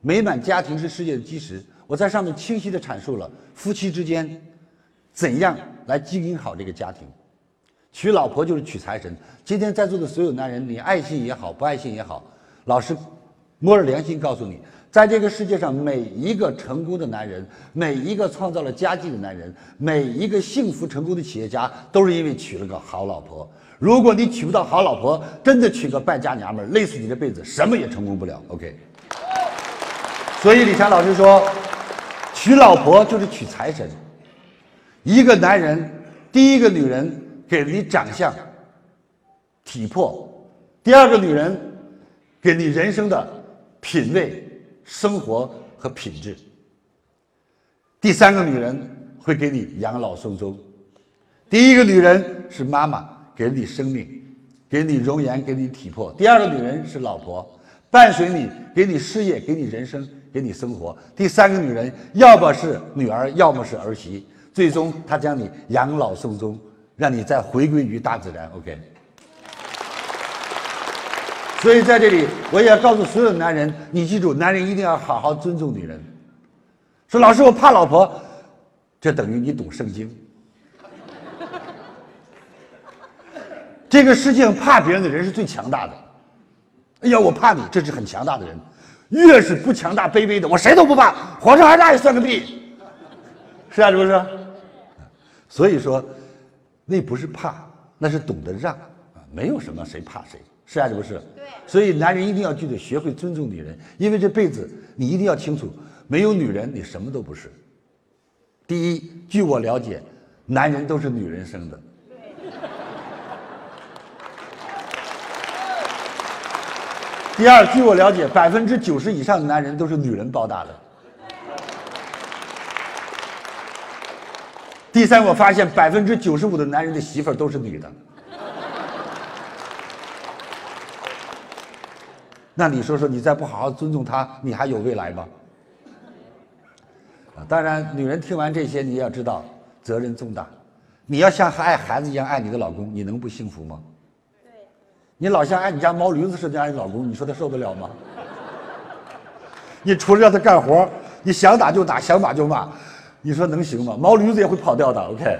美满家庭是世界的基石。我在上面清晰地阐述了夫妻之间怎样来经营好这个家庭。娶老婆就是娶财神。今天在座的所有男人，你爱信也好，不爱信也好，老师摸着良心告诉你，在这个世界上，每一个成功的男人，每一个创造了佳绩的男人，每一个幸福成功的企业家，都是因为娶了个好老婆。如果你娶不到好老婆，真的娶个败家娘们儿，累死你这辈子，什么也成功不了。OK。所以李强老师说，娶老婆就是娶财神。一个男人，第一个女人。给了你长相、体魄；第二个女人，给你人生的品味、生活和品质；第三个女人会给你养老送终；第一个女人是妈妈，给了你生命，给你容颜，给你体魄；第二个女人是老婆，伴随你，给你事业，给你人生，给你生活；第三个女人要么是女儿，要么是儿媳，最终她将你养老送终。让你再回归于大自然，OK。所以在这里，我也要告诉所有男人，你记住，男人一定要好好尊重女人。说老师，我怕老婆，这等于你懂圣经。这个世界上怕别人的人是最强大的。哎呀，我怕你，这是很强大的人。越是不强大、卑微的，我谁都不怕，皇上还大也算个屁。是啊，是不是？所以说。那不是怕，那是懂得让啊！没有什么谁怕谁，是啊是不是？对。所以男人一定要记得学会尊重女人，因为这辈子你一定要清楚，没有女人你什么都不是。第一，据我了解，男人都是女人生的。第二，据我了解，百分之九十以上的男人都是女人抱大的。第三，我发现百分之九十五的男人的媳妇儿都是女的。那你说说，你再不好好尊重她，你还有未来吗？啊，当然，女人听完这些，你要知道责任重大。你要像爱孩子一样爱你的老公，你能不幸福吗？你老像爱你家毛驴子似的爱你老公，你说他受得了吗？你除了让他干活，你想打就打，想骂就骂。你说能行吗？毛驴子也会跑掉的。OK。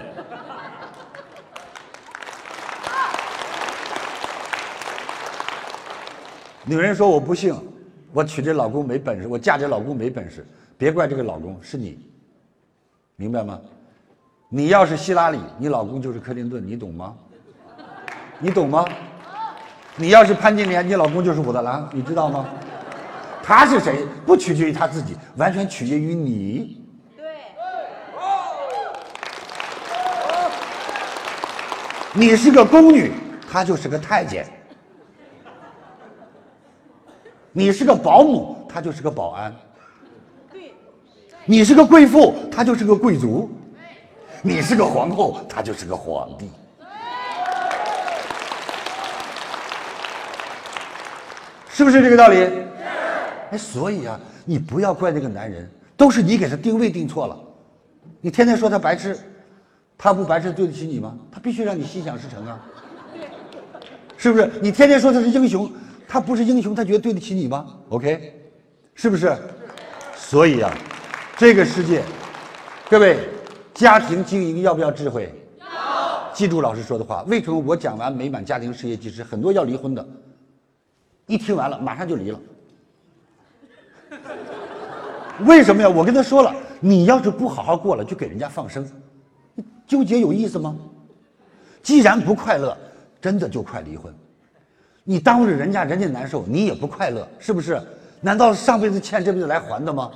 女人说我不幸，我娶这老公没本事，我嫁这老公没本事，别怪这个老公，是你，明白吗？你要是希拉里，你老公就是克林顿，你懂吗？你懂吗？你要是潘金莲，你老公就是武大郎，你知道吗？他是谁？不取决于他自己，完全取决于你。对你是个宫女，他就是个太监；你是个保姆，他就是个保安；你是个贵妇，他就是个贵族；你是个皇后，他就是个皇帝。是不是这个道理？哎，所以啊，你不要怪那个男人，都是你给他定位定错了。你天天说他白痴。他不白痴对得起你吗？他必须让你心想事成啊，是不是？你天天说他是英雄，他不是英雄，他觉得对得起你吗？OK，是不是？所以啊，这个世界，各位，家庭经营要不要智慧？要。记住老师说的话。为什么我讲完美满家庭事业纪实，很多要离婚的，一听完了马上就离了？为什么呀？我跟他说了，你要是不好好过了，就给人家放生。纠结有意思吗？既然不快乐，真的就快离婚。你耽误着人家，人家难受，你也不快乐，是不是？难道上辈子欠，这辈子来还的吗？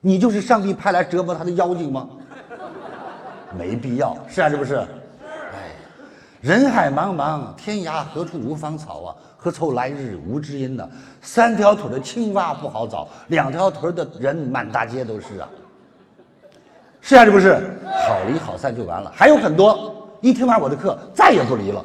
你就是上帝派来折磨他的妖精吗？没必要，是啊，是不是？人海茫茫，天涯何处无芳草啊？何愁来日无知音呢？三条腿的青蛙不好找，两条腿的人满大街都是啊。是还是不是？好离好散就完了，还有很多一听完我的课再也不离了。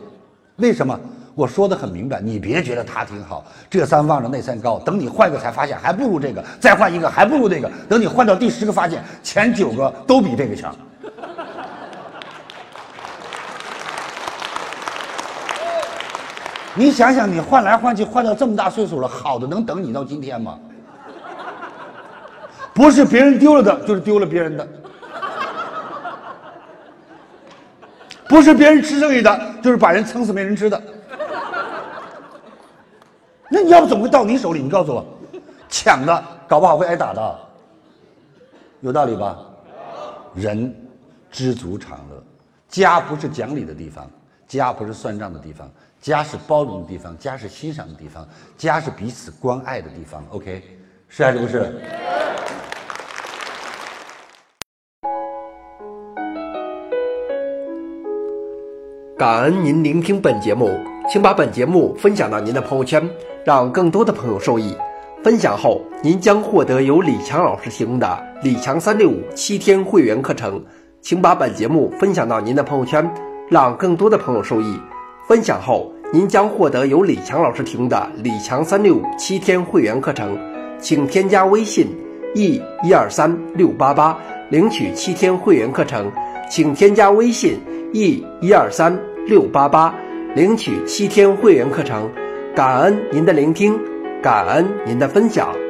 为什么？我说的很明白，你别觉得他挺好，这山望着那山高。等你换个才发现还不如这个，再换一个还不如那个。等你换到第十个，发现前九个都比这个强。你想想，你换来换去换到这么大岁数了，好的能等你到今天吗？不是别人丢了的，就是丢了别人的；不是别人吃剩下的，就是把人撑死没人吃的。那你要不怎么会到你手里？你告诉我，抢的搞不好会挨打的，有道理吧？人知足常乐，家不是讲理的地方，家不是算账的地方，家是包容的地方，家是欣赏的地方，家是彼此关爱的地方。OK，是还是不是？感恩您聆听本节目，请把本节目分享到您的朋友圈，让更多的朋友受益。分享后，您将获得由李强老师提供的李强三六五七天会员课程。请把本节目分享到您的朋友圈，让更多的朋友受益。分享后，您将获得由李强老师提供的李强三六五七天会员课程。请添加微信 e 一二三六八八领取七天会员课程。请添加微信 e 一二三六八八领取七天会员课程。感恩您的聆听。感恩您的分享。